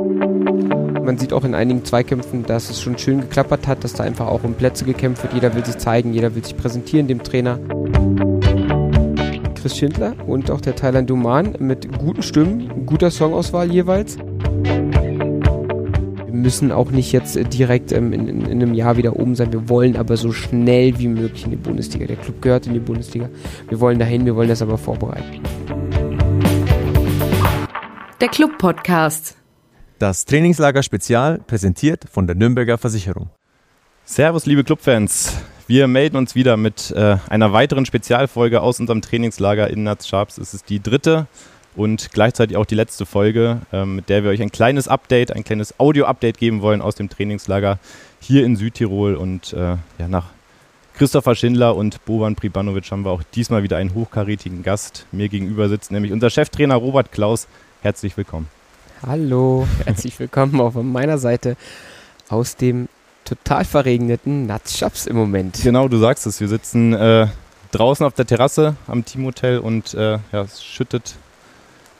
Man sieht auch in einigen Zweikämpfen, dass es schon schön geklappert hat, dass da einfach auch um Plätze gekämpft wird. Jeder will sich zeigen, jeder will sich präsentieren dem Trainer. Chris Schindler und auch der Thailand Duman mit guten Stimmen, guter Songauswahl jeweils. Wir müssen auch nicht jetzt direkt ähm, in, in, in, einem Jahr wieder oben sein. Wir wollen aber so schnell wie möglich in die Bundesliga. Der Club gehört in die Bundesliga. Wir wollen dahin, wir wollen das aber vorbereiten. Der Club Podcast. Das Trainingslager Spezial präsentiert von der Nürnberger Versicherung. Servus, liebe Clubfans. Wir melden uns wieder mit äh, einer weiteren Spezialfolge aus unserem Trainingslager in Nats Sharps. Es ist die dritte und gleichzeitig auch die letzte Folge, äh, mit der wir euch ein kleines Update, ein kleines Audio-Update geben wollen aus dem Trainingslager hier in Südtirol. Und äh, ja, nach Christopher Schindler und Boban Pribanovic haben wir auch diesmal wieder einen hochkarätigen Gast mir gegenüber sitzt, nämlich unser Cheftrainer Robert Klaus. Herzlich willkommen. Hallo, herzlich willkommen auch von meiner Seite aus dem total verregneten Natzschaps im Moment. Genau, du sagst es. Wir sitzen äh, draußen auf der Terrasse am Teamhotel und äh, ja, es schüttet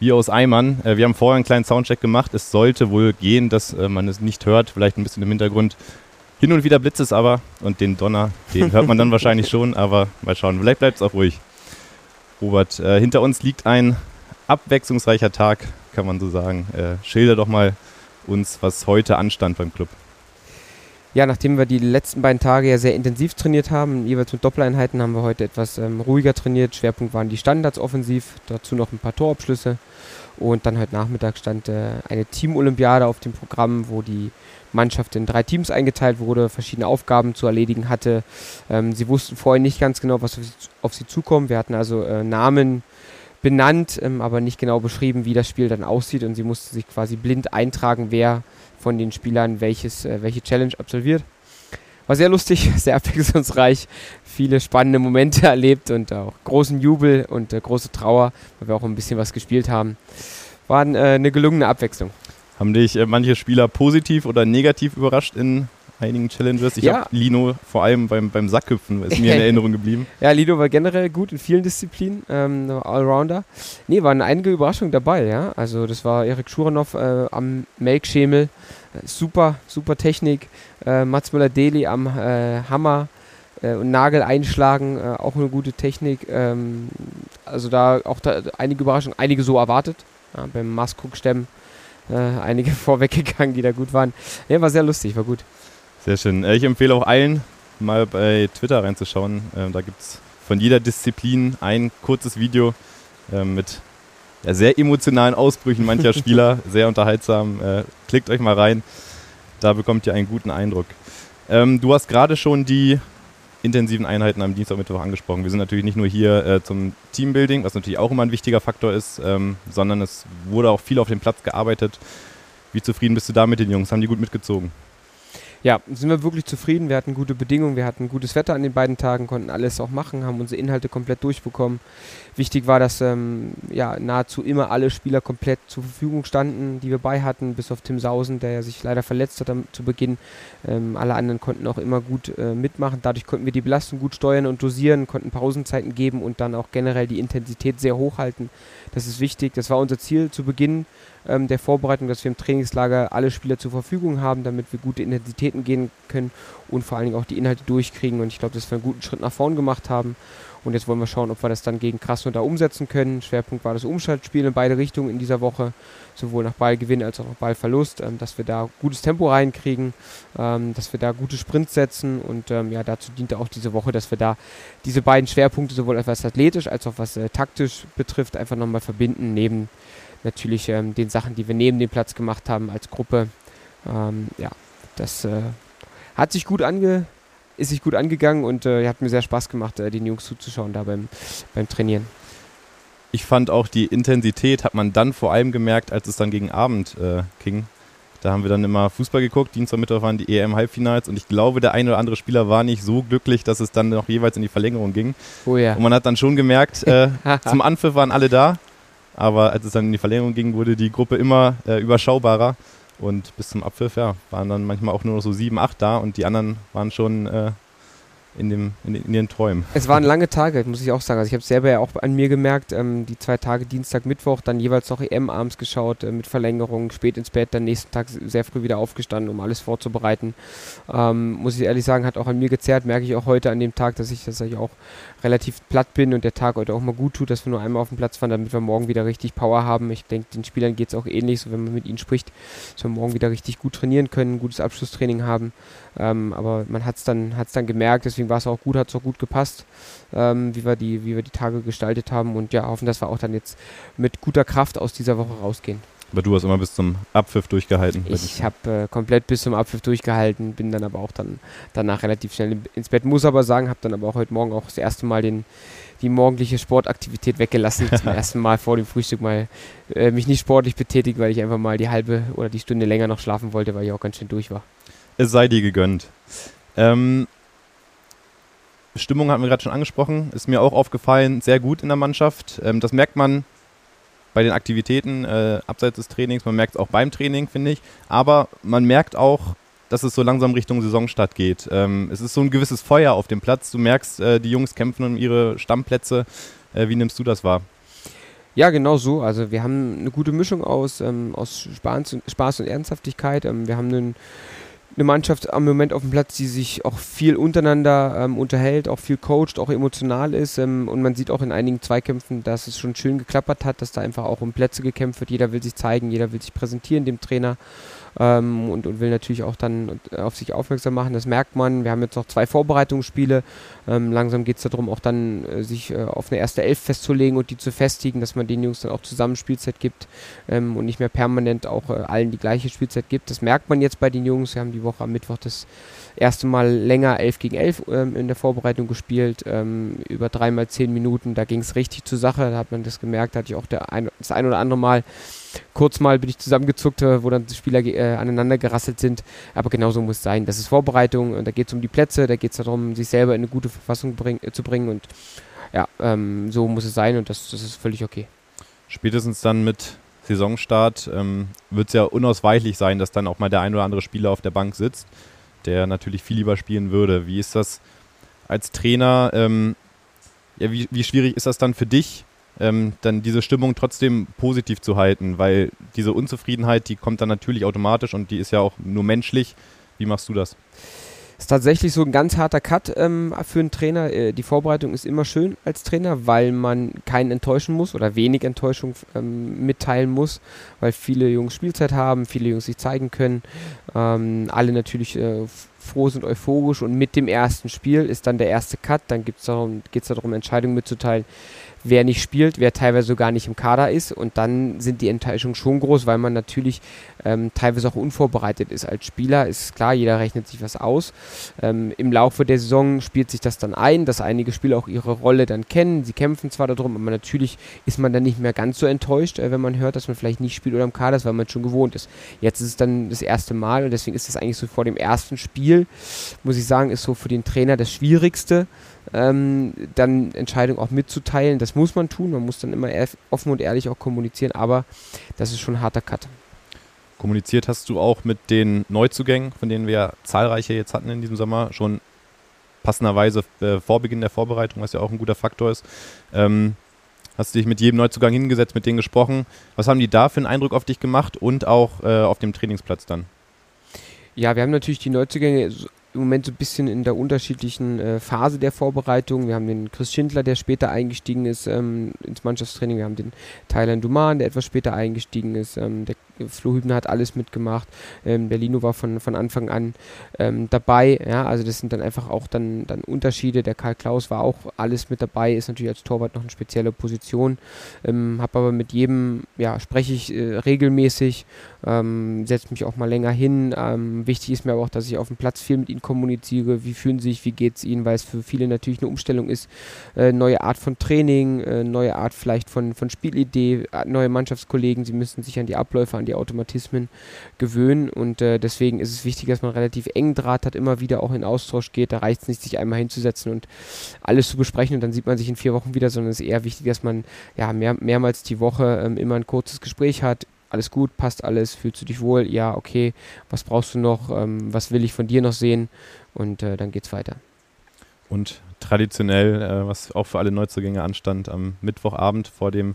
wie aus Eimern. Äh, wir haben vorher einen kleinen Soundcheck gemacht. Es sollte wohl gehen, dass äh, man es nicht hört. Vielleicht ein bisschen im Hintergrund. Hin und wieder blitzt es aber und den Donner, den hört man dann wahrscheinlich schon, aber mal schauen. Vielleicht bleibt es auch ruhig. Robert, äh, hinter uns liegt ein abwechslungsreicher Tag, kann man so sagen. Äh, schilder doch mal uns, was heute anstand beim Club ja, nachdem wir die letzten beiden Tage ja sehr intensiv trainiert haben, jeweils mit Doppeleinheiten, haben wir heute etwas ähm, ruhiger trainiert. Schwerpunkt waren die Standards offensiv, dazu noch ein paar Torabschlüsse. Und dann heute Nachmittag stand äh, eine Teamolympiade auf dem Programm, wo die Mannschaft in drei Teams eingeteilt wurde, verschiedene Aufgaben zu erledigen hatte. Ähm, sie wussten vorher nicht ganz genau, was auf sie, auf sie zukommt. Wir hatten also äh, Namen benannt, ähm, aber nicht genau beschrieben, wie das Spiel dann aussieht. Und sie mussten sich quasi blind eintragen, wer von den Spielern welches, äh, welche Challenge absolviert. War sehr lustig, sehr abwechslungsreich, viele spannende Momente erlebt und auch großen Jubel und äh, große Trauer, weil wir auch ein bisschen was gespielt haben. War äh, eine gelungene Abwechslung. Haben dich äh, manche Spieler positiv oder negativ überrascht in einigen Challenges. Ich ja. habe Lino vor allem beim, beim Sackhüpfen, ist mir in Erinnerung geblieben. Ja, Lino war generell gut in vielen Disziplinen, ähm, Allrounder. Nee, waren einige Überraschungen dabei, ja. Also das war Erik Schuranov äh, am Melkschemel, äh, super, super Technik. Äh, Mats Müller-Deli am äh, Hammer äh, und Nagel einschlagen, äh, auch eine gute Technik. Ähm, also da auch da einige Überraschungen, einige so erwartet. Ja, beim Maskuk-Stemmen einige vorweggegangen, die da gut waren. Ja, war sehr lustig, war gut. Sehr schön. Äh, ich empfehle auch allen, mal bei Twitter reinzuschauen. Ähm, da gibt es von jeder Disziplin ein kurzes Video äh, mit sehr emotionalen Ausbrüchen mancher Spieler. sehr unterhaltsam. Äh, klickt euch mal rein. Da bekommt ihr einen guten Eindruck. Ähm, du hast gerade schon die intensiven Einheiten am Dienstag und Mittwoch angesprochen. Wir sind natürlich nicht nur hier äh, zum Teambuilding, was natürlich auch immer ein wichtiger Faktor ist, ähm, sondern es wurde auch viel auf dem Platz gearbeitet. Wie zufrieden bist du da mit den Jungs? Haben die gut mitgezogen? Ja, sind wir wirklich zufrieden. Wir hatten gute Bedingungen, wir hatten gutes Wetter an den beiden Tagen, konnten alles auch machen, haben unsere Inhalte komplett durchbekommen. Wichtig war, dass ähm, ja, nahezu immer alle Spieler komplett zur Verfügung standen, die wir bei hatten, bis auf Tim Sausen, der ja sich leider verletzt hat am, zu Beginn. Ähm, alle anderen konnten auch immer gut äh, mitmachen. Dadurch konnten wir die Belastung gut steuern und dosieren, konnten Pausenzeiten geben und dann auch generell die Intensität sehr hoch halten. Das ist wichtig. Das war unser Ziel zu Beginn ähm, der Vorbereitung, dass wir im Trainingslager alle Spieler zur Verfügung haben, damit wir gute Intensitäten gehen können und vor allen Dingen auch die Inhalte durchkriegen. Und ich glaube, dass wir einen guten Schritt nach vorn gemacht haben. Und jetzt wollen wir schauen, ob wir das dann gegen Krasnodar umsetzen können. Schwerpunkt war das Umschaltspiel in beide Richtungen in dieser Woche, sowohl nach Ballgewinn als auch nach Ballverlust, ähm, dass wir da gutes Tempo reinkriegen, ähm, dass wir da gute Sprints setzen und ähm, ja, dazu diente auch diese Woche, dass wir da diese beiden Schwerpunkte sowohl etwas athletisch als auch was äh, taktisch betrifft, einfach nochmal verbinden, neben natürlich ähm, den Sachen, die wir neben dem Platz gemacht haben als Gruppe. Ähm, ja, das äh, hat sich gut ange ist sich gut angegangen und äh, hat mir sehr Spaß gemacht, äh, den Jungs zuzuschauen da beim, beim Trainieren. Ich fand auch die Intensität hat man dann vor allem gemerkt, als es dann gegen Abend äh, ging. Da haben wir dann immer Fußball geguckt. Dienstag, Mittwoch waren die EM-Halbfinals und ich glaube, der eine oder andere Spieler war nicht so glücklich, dass es dann noch jeweils in die Verlängerung ging. Oh ja. Und man hat dann schon gemerkt, äh, zum Anpfiff waren alle da, aber als es dann in die Verlängerung ging, wurde die Gruppe immer äh, überschaubarer. Und bis zum Abpfiff, ja, waren dann manchmal auch nur so sieben, acht da und die anderen waren schon äh, in, dem, in, in ihren Träumen. Es waren lange Tage, muss ich auch sagen. Also ich habe es selber ja auch an mir gemerkt, ähm, die zwei Tage Dienstag, Mittwoch, dann jeweils noch EM abends geschaut, äh, mit Verlängerung, spät ins Bett, dann nächsten Tag sehr früh wieder aufgestanden, um alles vorzubereiten. Ähm, muss ich ehrlich sagen, hat auch an mir gezerrt, merke ich auch heute an dem Tag, dass ich, dass auch relativ platt bin und der Tag heute auch mal gut tut, dass wir nur einmal auf dem Platz fahren, damit wir morgen wieder richtig Power haben. Ich denke, den Spielern geht es auch ähnlich, so wenn man mit ihnen spricht, dass wir morgen wieder richtig gut trainieren können, ein gutes Abschlusstraining haben. Ähm, aber man hat es dann, hat's dann gemerkt, deswegen war es auch gut, hat es auch gut gepasst, ähm, wie, wir die, wie wir die Tage gestaltet haben und ja, hoffen, dass wir auch dann jetzt mit guter Kraft aus dieser Woche rausgehen. Aber du hast immer bis zum Abpfiff durchgehalten. Ich habe äh, komplett bis zum Abpfiff durchgehalten, bin dann aber auch dann danach relativ schnell ins Bett. Muss aber sagen, habe dann aber auch heute Morgen auch das erste Mal den, die morgendliche Sportaktivität weggelassen. zum ersten Mal vor dem Frühstück mal äh, mich nicht sportlich betätigt, weil ich einfach mal die halbe oder die Stunde länger noch schlafen wollte, weil ich auch ganz schön durch war. Es sei dir gegönnt. Ähm, Stimmung hatten wir gerade schon angesprochen, ist mir auch aufgefallen, sehr gut in der Mannschaft. Ähm, das merkt man bei den Aktivitäten äh, abseits des Trainings, man merkt es auch beim Training, finde ich. Aber man merkt auch, dass es so langsam Richtung Saisonstart geht. Ähm, es ist so ein gewisses Feuer auf dem Platz. Du merkst, äh, die Jungs kämpfen um ihre Stammplätze. Äh, wie nimmst du das wahr? Ja, genau so. Also wir haben eine gute Mischung aus, ähm, aus Spaß, und, Spaß und Ernsthaftigkeit. Ähm, wir haben einen eine Mannschaft am Moment auf dem Platz, die sich auch viel untereinander ähm, unterhält, auch viel coacht, auch emotional ist. Ähm, und man sieht auch in einigen Zweikämpfen, dass es schon schön geklappert hat, dass da einfach auch um Plätze gekämpft wird. Jeder will sich zeigen, jeder will sich präsentieren, dem Trainer ähm, und, und will natürlich auch dann auf sich aufmerksam machen. Das merkt man. Wir haben jetzt noch zwei Vorbereitungsspiele. Ähm, langsam geht es darum, auch dann äh, sich äh, auf eine erste Elf festzulegen und die zu festigen, dass man den Jungs dann auch zusammen Spielzeit gibt ähm, und nicht mehr permanent auch äh, allen die gleiche Spielzeit gibt. Das merkt man jetzt bei den Jungs. Wir haben die Woche am Mittwoch das erste Mal länger 11 gegen 11 ähm, in der Vorbereitung gespielt, ähm, über dreimal zehn Minuten. Da ging es richtig zur Sache, da hat man das gemerkt, da hatte ich auch ein, das ein oder andere Mal kurz mal bin ich zusammengezuckt, äh, wo dann die Spieler äh, aneinander gerasselt sind. Aber genauso muss es sein. Das ist Vorbereitung und da geht es um die Plätze, da geht es darum, sich selber in eine gute Verfassung bring, äh, zu bringen und ja, ähm, so muss es sein und das, das ist völlig okay. Spätestens dann mit Saisonstart ähm, wird es ja unausweichlich sein, dass dann auch mal der ein oder andere Spieler auf der Bank sitzt der natürlich viel lieber spielen würde. Wie ist das als Trainer? Ähm, ja, wie, wie schwierig ist das dann für dich, ähm, dann diese Stimmung trotzdem positiv zu halten? Weil diese Unzufriedenheit, die kommt dann natürlich automatisch und die ist ja auch nur menschlich. Wie machst du das? Ist tatsächlich so ein ganz harter Cut ähm, für einen Trainer. Äh, die Vorbereitung ist immer schön als Trainer, weil man keinen enttäuschen muss oder wenig Enttäuschung ähm, mitteilen muss, weil viele Jungs Spielzeit haben, viele Jungs sich zeigen können. Ähm, alle natürlich äh, froh sind, euphorisch und mit dem ersten Spiel ist dann der erste Cut. Dann geht es darum, darum, Entscheidungen mitzuteilen wer nicht spielt, wer teilweise sogar nicht im Kader ist. Und dann sind die Enttäuschungen schon groß, weil man natürlich ähm, teilweise auch unvorbereitet ist als Spieler. Ist klar, jeder rechnet sich was aus. Ähm, Im Laufe der Saison spielt sich das dann ein, dass einige Spieler auch ihre Rolle dann kennen. Sie kämpfen zwar darum, aber natürlich ist man dann nicht mehr ganz so enttäuscht, äh, wenn man hört, dass man vielleicht nicht spielt oder im Kader ist, weil man schon gewohnt ist. Jetzt ist es dann das erste Mal und deswegen ist das eigentlich so vor dem ersten Spiel, muss ich sagen, ist so für den Trainer das Schwierigste ähm, dann Entscheidungen auch mitzuteilen. Das muss man tun, man muss dann immer offen und ehrlich auch kommunizieren, aber das ist schon ein harter Cut. Kommuniziert hast du auch mit den Neuzugängen, von denen wir zahlreiche jetzt hatten in diesem Sommer, schon passenderweise äh, vor Beginn der Vorbereitung, was ja auch ein guter Faktor ist. Ähm, hast du dich mit jedem Neuzugang hingesetzt, mit denen gesprochen? Was haben die da für einen Eindruck auf dich gemacht und auch äh, auf dem Trainingsplatz dann? Ja, wir haben natürlich die Neuzugänge im Moment so ein bisschen in der unterschiedlichen äh, Phase der Vorbereitung. Wir haben den Chris Schindler, der später eingestiegen ist ähm, ins Mannschaftstraining. Wir haben den Thailand Duman, der etwas später eingestiegen ist. Ähm, der Flo Hübner hat alles mitgemacht. Ähm, Berlino war von, von Anfang an ähm, dabei. Ja, also das sind dann einfach auch dann, dann Unterschiede. Der Karl Klaus war auch alles mit dabei, ist natürlich als Torwart noch eine spezielle Position. Ähm, habe aber mit jedem, ja, spreche ich äh, regelmäßig, ähm, setze mich auch mal länger hin. Ähm, wichtig ist mir aber auch, dass ich auf dem Platz viel mit ihnen kommuniziere. Wie fühlen sie sich, wie geht es ihnen, weil es für viele natürlich eine Umstellung ist. Äh, neue Art von Training, äh, neue Art vielleicht von, von Spielidee, äh, neue Mannschaftskollegen. Sie müssen sich an die Abläufe, an die Automatismen gewöhnen. Und äh, deswegen ist es wichtig, dass man relativ eng Draht hat, immer wieder auch in Austausch geht. Da reicht es nicht, sich einmal hinzusetzen und alles zu besprechen und dann sieht man sich in vier Wochen wieder, sondern es ist eher wichtig, dass man ja mehr, mehrmals die Woche ähm, immer ein kurzes Gespräch hat, alles gut, passt alles, fühlst du dich wohl, ja, okay, was brauchst du noch, ähm, was will ich von dir noch sehen? Und äh, dann geht's weiter. Und traditionell, äh, was auch für alle Neuzugänge anstand, am Mittwochabend vor dem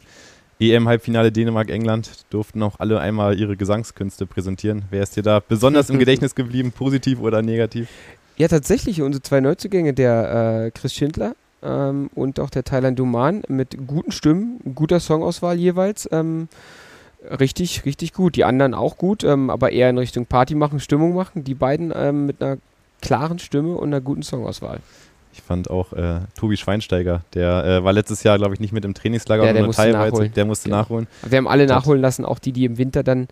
EM-Halbfinale Dänemark-England durften auch alle einmal ihre Gesangskünste präsentieren. Wer ist dir da besonders im Gedächtnis geblieben, positiv oder negativ? Ja, tatsächlich, unsere zwei Neuzugänge, der äh, Chris Schindler ähm, und auch der Thailand Duman mit guten Stimmen, guter Songauswahl jeweils. Ähm, richtig, richtig gut. Die anderen auch gut, ähm, aber eher in Richtung Party machen, Stimmung machen. Die beiden ähm, mit einer klaren Stimme und einer guten Songauswahl. Ich fand auch äh, Tobi Schweinsteiger, der äh, war letztes Jahr, glaube ich, nicht mit im Trainingslager, ja, der musste teilweise, der musste genau. nachholen. Wir haben alle nachholen lassen, auch die, die im Winter dann,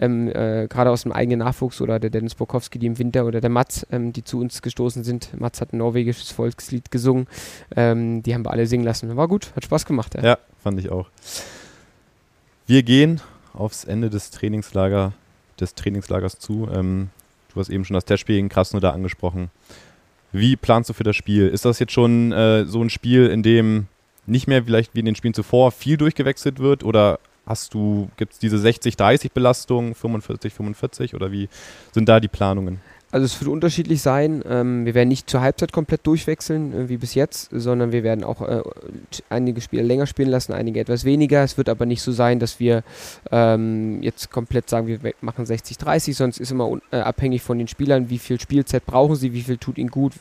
ähm, äh, gerade aus dem eigenen Nachwuchs oder der Dennis Bokowski, die im Winter oder der Mats, ähm, die zu uns gestoßen sind. Mats hat ein norwegisches Volkslied gesungen. Ähm, die haben wir alle singen lassen. War gut, hat Spaß gemacht. Ja, ja fand ich auch. Wir gehen aufs Ende des Trainingslager, des Trainingslagers zu. Ähm, du hast eben schon das Testspiel gegen Krasnodar angesprochen. Wie planst du für das Spiel? Ist das jetzt schon äh, so ein Spiel, in dem nicht mehr vielleicht wie in den Spielen zuvor viel durchgewechselt wird oder hast du, gibt es diese 60-30 Belastung, 45-45 oder wie sind da die Planungen? Also es wird unterschiedlich sein. Ähm, wir werden nicht zur Halbzeit komplett durchwechseln, äh, wie bis jetzt, sondern wir werden auch äh, einige Spiele länger spielen lassen, einige etwas weniger. Es wird aber nicht so sein, dass wir ähm, jetzt komplett sagen, wir machen 60-30, sonst ist immer äh, abhängig von den Spielern, wie viel Spielzeit brauchen sie, wie viel tut ihnen gut.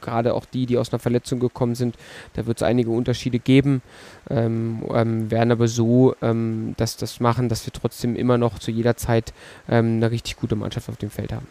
Gerade auch die, die aus einer Verletzung gekommen sind, da wird es einige Unterschiede geben. Ähm, ähm, werden aber so ähm, dass das machen, dass wir trotzdem immer noch zu jeder Zeit ähm, eine richtig gute Mannschaft auf dem Feld haben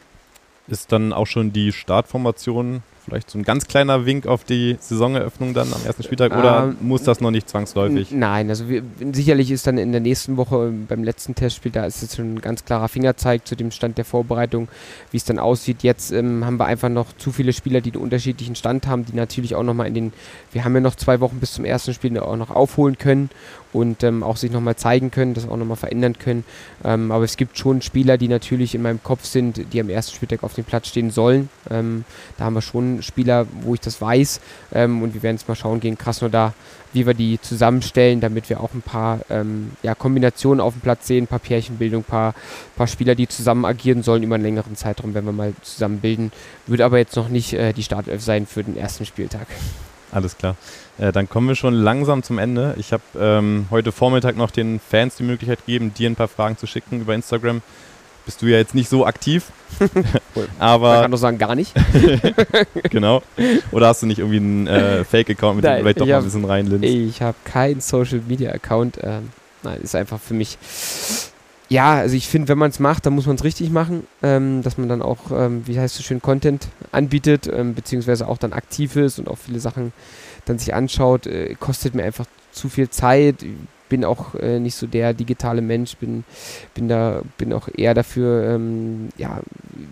ist dann auch schon die Startformation Vielleicht so ein ganz kleiner Wink auf die Saisoneröffnung dann am ersten Spieltag oder ähm, muss das noch nicht zwangsläufig? Nein, also wir, sicherlich ist dann in der nächsten Woche beim letzten Testspiel, da ist es schon ein ganz klarer Fingerzeig zu dem Stand der Vorbereitung, wie es dann aussieht. Jetzt ähm, haben wir einfach noch zu viele Spieler, die einen unterschiedlichen Stand haben, die natürlich auch nochmal in den, wir haben ja noch zwei Wochen bis zum ersten Spiel auch noch aufholen können und ähm, auch sich nochmal zeigen können, das auch nochmal verändern können. Ähm, aber es gibt schon Spieler, die natürlich in meinem Kopf sind, die am ersten Spieltag auf dem Platz stehen sollen. Ähm, da haben wir schon Spieler, wo ich das weiß. Ähm, und wir werden jetzt mal schauen gegen Krasnodar, wie wir die zusammenstellen, damit wir auch ein paar ähm, ja, Kombinationen auf dem Platz sehen, ein paar Pärchenbildung, ein paar, paar Spieler, die zusammen agieren sollen über einen längeren Zeitraum, wenn wir mal zusammen bilden. Wird aber jetzt noch nicht äh, die Startelf sein für den ersten Spieltag. Alles klar. Äh, dann kommen wir schon langsam zum Ende. Ich habe ähm, heute Vormittag noch den Fans die Möglichkeit gegeben, dir ein paar Fragen zu schicken über Instagram bist du ja jetzt nicht so aktiv. aber Man kann doch sagen, gar nicht. genau. Oder hast du nicht irgendwie einen äh, Fake-Account, mit dem du vielleicht doch mal ein bisschen reinlinst? Ich habe keinen Social-Media-Account. Ähm, nein, ist einfach für mich. Ja, also ich finde, wenn man es macht, dann muss man es richtig machen, ähm, dass man dann auch, ähm, wie heißt es so schön, Content anbietet, ähm, beziehungsweise auch dann aktiv ist und auch viele Sachen dann sich anschaut. Äh, kostet mir einfach zu viel Zeit bin auch äh, nicht so der digitale Mensch, bin, bin da, bin auch eher dafür, ähm, ja,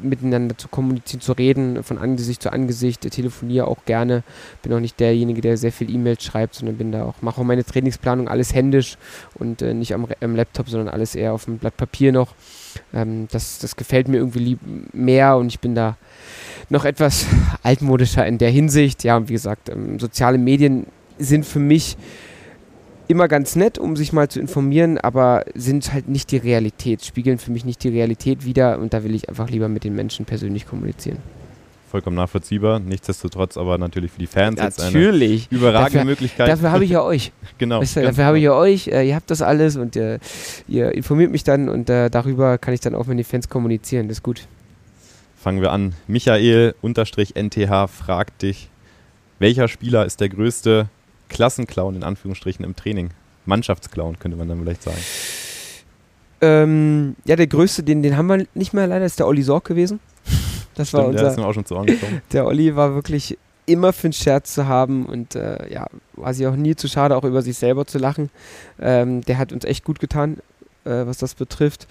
miteinander zu kommunizieren, zu reden, von Angesicht zu Angesicht, telefoniere auch gerne, bin auch nicht derjenige, der sehr viel E-Mails schreibt, sondern bin da auch, mache auch meine Trainingsplanung alles händisch und äh, nicht am, am, Laptop, sondern alles eher auf dem Blatt Papier noch. Ähm, das, das gefällt mir irgendwie lieb, mehr und ich bin da noch etwas altmodischer in der Hinsicht. Ja, und wie gesagt, ähm, soziale Medien sind für mich immer ganz nett, um sich mal zu informieren, aber sind halt nicht die Realität, spiegeln für mich nicht die Realität wider und da will ich einfach lieber mit den Menschen persönlich kommunizieren. Vollkommen nachvollziehbar, nichtsdestotrotz aber natürlich für die Fans natürlich. jetzt eine überragende dafür, Möglichkeit. Dafür habe ich ja euch. genau. Weißt du, dafür habe ich ja euch, äh, ihr habt das alles und äh, ihr informiert mich dann und äh, darüber kann ich dann auch mit den Fans kommunizieren, das ist gut. Fangen wir an. Michael NTH fragt dich, welcher Spieler ist der größte Klassenclown in Anführungsstrichen im Training. Mannschaftsclown könnte man dann vielleicht sagen. Ähm, ja, der größte, den, den haben wir nicht mehr leider, ist der Olli Sorg gewesen. Das Stimmt, war unser, der ist mir auch schon zu angekommen. Der Olli war wirklich immer für einen Scherz zu haben und äh, ja, war sich auch nie zu schade, auch über sich selber zu lachen. Ähm, der hat uns echt gut getan, äh, was das betrifft.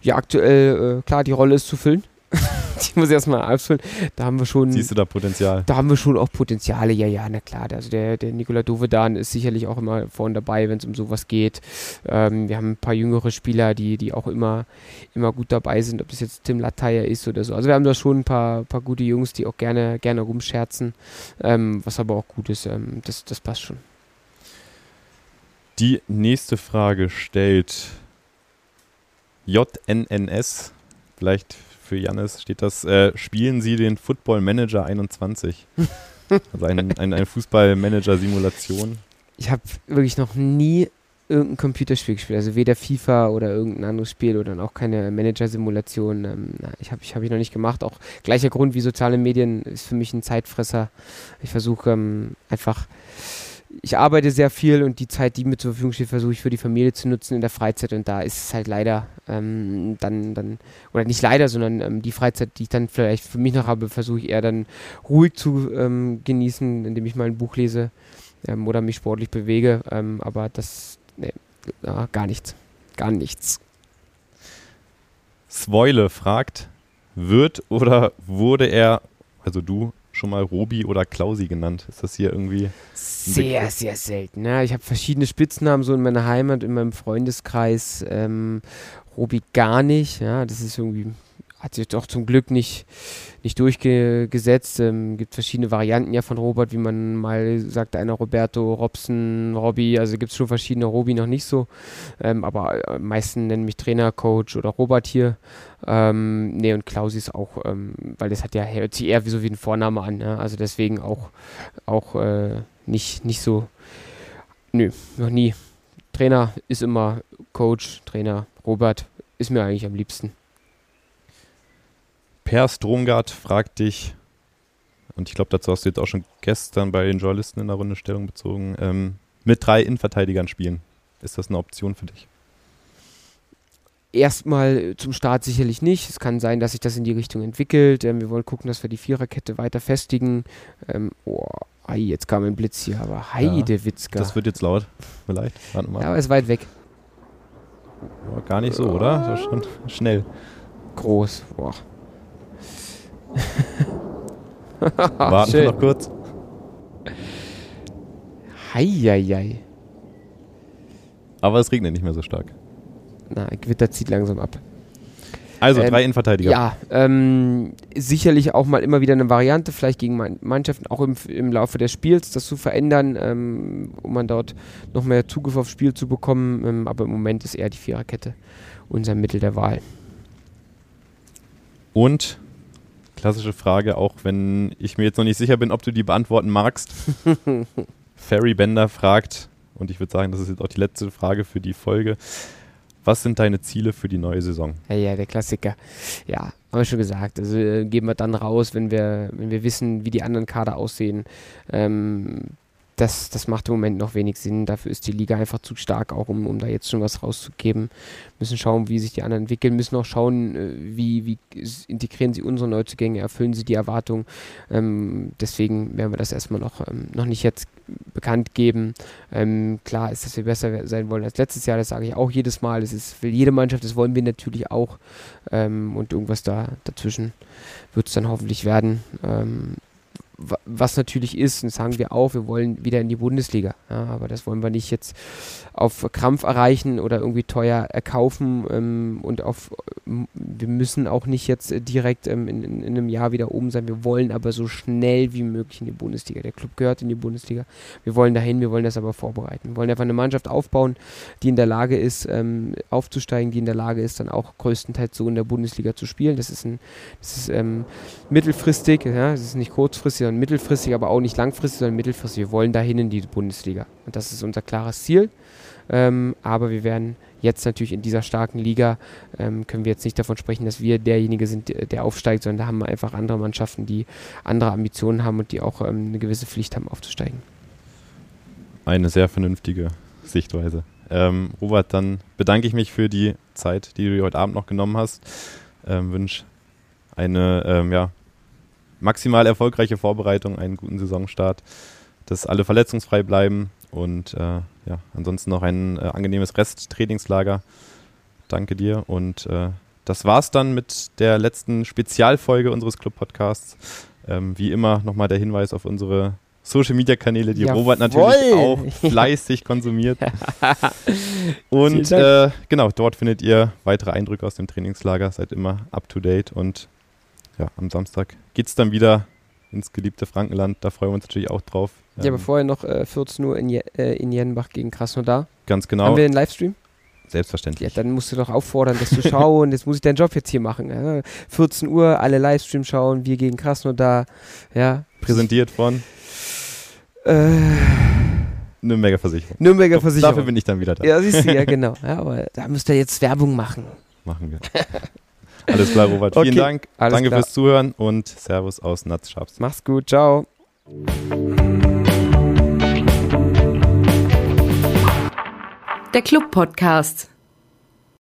Ja, aktuell, äh, klar, die Rolle ist zu füllen. ich muss erstmal ausfüllen. Da haben wir schon. Siehst du da Potenzial? Da haben wir schon auch Potenziale, ja, ja, na klar. Also der, der Nikola Dovedan ist sicherlich auch immer vorne dabei, wenn es um sowas geht. Ähm, wir haben ein paar jüngere Spieler, die, die auch immer, immer gut dabei sind, ob das jetzt Tim Latteier ist oder so. Also wir haben da schon ein paar, paar gute Jungs, die auch gerne, gerne rumscherzen, ähm, was aber auch gut ist. Ähm, das, das passt schon. Die nächste Frage stellt JNNS. Vielleicht für Jannis steht das, äh, spielen Sie den Football Manager 21? Also ein, ein, ein Fußballmanager-Simulation. Ich habe wirklich noch nie irgendein Computerspiel gespielt, also weder FIFA oder irgendein anderes Spiel oder auch keine Manager-Simulation. Ähm, ich habe ich, hab ich noch nicht gemacht. Auch gleicher Grund wie soziale Medien ist für mich ein Zeitfresser. Ich versuche ähm, einfach ich arbeite sehr viel und die Zeit, die mir zur Verfügung steht, versuche ich für die Familie zu nutzen in der Freizeit. Und da ist es halt leider ähm, dann, dann, oder nicht leider, sondern ähm, die Freizeit, die ich dann vielleicht für mich noch habe, versuche ich eher dann ruhig zu ähm, genießen, indem ich mal ein Buch lese ähm, oder mich sportlich bewege, ähm, aber das, nee, ja, gar nichts, gar nichts. Swoile fragt, wird oder wurde er, also du, schon mal Robi oder Klausi genannt? Ist das hier irgendwie. Sehr, Begriff? sehr selten. Ne? Ich habe verschiedene Spitznamen so in meiner Heimat, in meinem Freundeskreis. Ähm, Robi gar nicht. Ja, das ist irgendwie hat sich doch zum Glück nicht, nicht durchgesetzt. Ähm, gibt verschiedene Varianten ja von Robert, wie man mal sagt, einer Roberto, Robson, Robby, also gibt es schon verschiedene, Robi noch nicht so. Ähm, aber am meisten nennen mich Trainer, Coach oder Robert hier. Ähm, nee, und Klausi ist auch, ähm, weil das hat ja, hört sich eher wie so wie ein Vorname an, ja? also deswegen auch, auch äh, nicht, nicht so, nö, noch nie. Trainer ist immer Coach, Trainer, Robert ist mir eigentlich am liebsten. Per Stromgard fragt dich, und ich glaube, dazu hast du jetzt auch schon gestern bei den Journalisten in der Runde Stellung bezogen, ähm, mit drei Innenverteidigern spielen. Ist das eine Option für dich? Erstmal zum Start sicherlich nicht. Es kann sein, dass sich das in die Richtung entwickelt. Ähm, wir wollen gucken, dass wir die Viererkette weiter festigen. Ähm, oh, ei, jetzt kam ein Blitz hier, aber Heidewitzka. Ja, das wird jetzt laut, vielleicht. Warten mal. Ja, aber ist weit weg. Oh, gar nicht so, oder? Das ist schon schnell. Groß. Boah. Warten wir noch kurz. Heieiei. Aber es regnet nicht mehr so stark. Na, Gewitter zieht langsam ab. Also ähm, drei Innenverteidiger. Ja, ähm, sicherlich auch mal immer wieder eine Variante, vielleicht gegen Mannschaften, auch im, im Laufe des Spiels, das zu verändern, ähm, um man dort noch mehr Zugriff aufs Spiel zu bekommen. Ähm, aber im Moment ist eher die Viererkette unser Mittel der Wahl. Und klassische Frage, auch wenn ich mir jetzt noch nicht sicher bin, ob du die beantworten magst. Ferry Bender fragt, und ich würde sagen, das ist jetzt auch die letzte Frage für die Folge. Was sind deine Ziele für die neue Saison? Ja, ja, der Klassiker. Ja, haben wir schon gesagt. Also äh, geben wir dann raus, wenn wir, wenn wir wissen, wie die anderen Kader aussehen. Ähm, das, das macht im Moment noch wenig Sinn. Dafür ist die Liga einfach zu stark, auch um, um da jetzt schon was rauszugeben. Müssen schauen, wie sich die anderen entwickeln, müssen auch schauen, äh, wie, wie integrieren sie unsere Neuzugänge, erfüllen sie die Erwartungen. Ähm, deswegen werden wir das erstmal noch, ähm, noch nicht jetzt bekannt geben. Ähm, klar ist, dass wir besser sein wollen als letztes Jahr, das sage ich auch jedes Mal. Das ist für jede Mannschaft, das wollen wir natürlich auch. Ähm, und irgendwas da dazwischen wird es dann hoffentlich werden. Ähm, was natürlich ist, und sagen wir auch, wir wollen wieder in die Bundesliga. Ja, aber das wollen wir nicht jetzt auf Krampf erreichen oder irgendwie teuer erkaufen. Ähm, und auf, wir müssen auch nicht jetzt direkt ähm, in, in, in, einem Jahr wieder oben sein. Wir wollen aber so schnell wie möglich in die Bundesliga. Der Club gehört in die Bundesliga. Wir wollen dahin, wir wollen das aber vorbereiten. Wir wollen einfach eine Mannschaft aufbauen, die in der Lage ist, ähm, aufzusteigen, die in der Lage ist, dann auch größtenteils so in der Bundesliga zu spielen. Das ist, ein, das ist ähm, mittelfristig, ja, das ist nicht kurzfristig, sondern mittelfristig, aber auch nicht langfristig, sondern mittelfristig. Wir wollen dahin in die Bundesliga. Und das ist unser klares Ziel. Ähm, aber wir werden jetzt natürlich in dieser starken Liga, ähm, können wir jetzt nicht davon sprechen, dass wir derjenige sind, der aufsteigt, sondern da haben wir einfach andere Mannschaften, die andere Ambitionen haben und die auch ähm, eine gewisse Pflicht haben, aufzusteigen. Eine sehr vernünftige Sichtweise. Ähm, Robert, dann bedanke ich mich für die Zeit, die du dir heute Abend noch genommen hast. Ähm, wünsche eine ähm, ja, maximal erfolgreiche Vorbereitung, einen guten Saisonstart, dass alle verletzungsfrei bleiben und äh, ja, ansonsten noch ein äh, angenehmes Resttrainingslager. Danke dir und äh, das war's dann mit der letzten Spezialfolge unseres Club-Podcasts. Ähm, wie immer nochmal der Hinweis auf unsere Social Media Kanäle, die Jawohl. Robert natürlich auch fleißig konsumiert. und äh, genau, dort findet ihr weitere Eindrücke aus dem Trainingslager. Seid immer up to date und ja, am Samstag geht es dann wieder ins geliebte Frankenland. Da freuen wir uns natürlich auch drauf. Ja, ähm, aber vorher noch äh, 14 Uhr in, Je äh, in Jenbach gegen Krasnodar. Ganz genau. Haben wir einen Livestream? Selbstverständlich. Ja, dann musst du doch auffordern, das zu schauen. jetzt muss ich deinen Job jetzt hier machen. Ja. 14 Uhr, alle Livestream schauen, wir gegen Krasnodar. Ja. Präsentiert von Äh, Nürnberger Versicherung. Nürnberger Doch, Versicherung. Dafür bin ich dann wieder da. ja, siehst du, ja, genau. Ja, aber da müsst ihr jetzt Werbung machen. Machen wir. Alles klar, Robert. Okay, Vielen Dank. alles Danke klar. fürs Zuhören und Servus aus Natzschabs. Mach's gut, ciao. Der Club Podcast.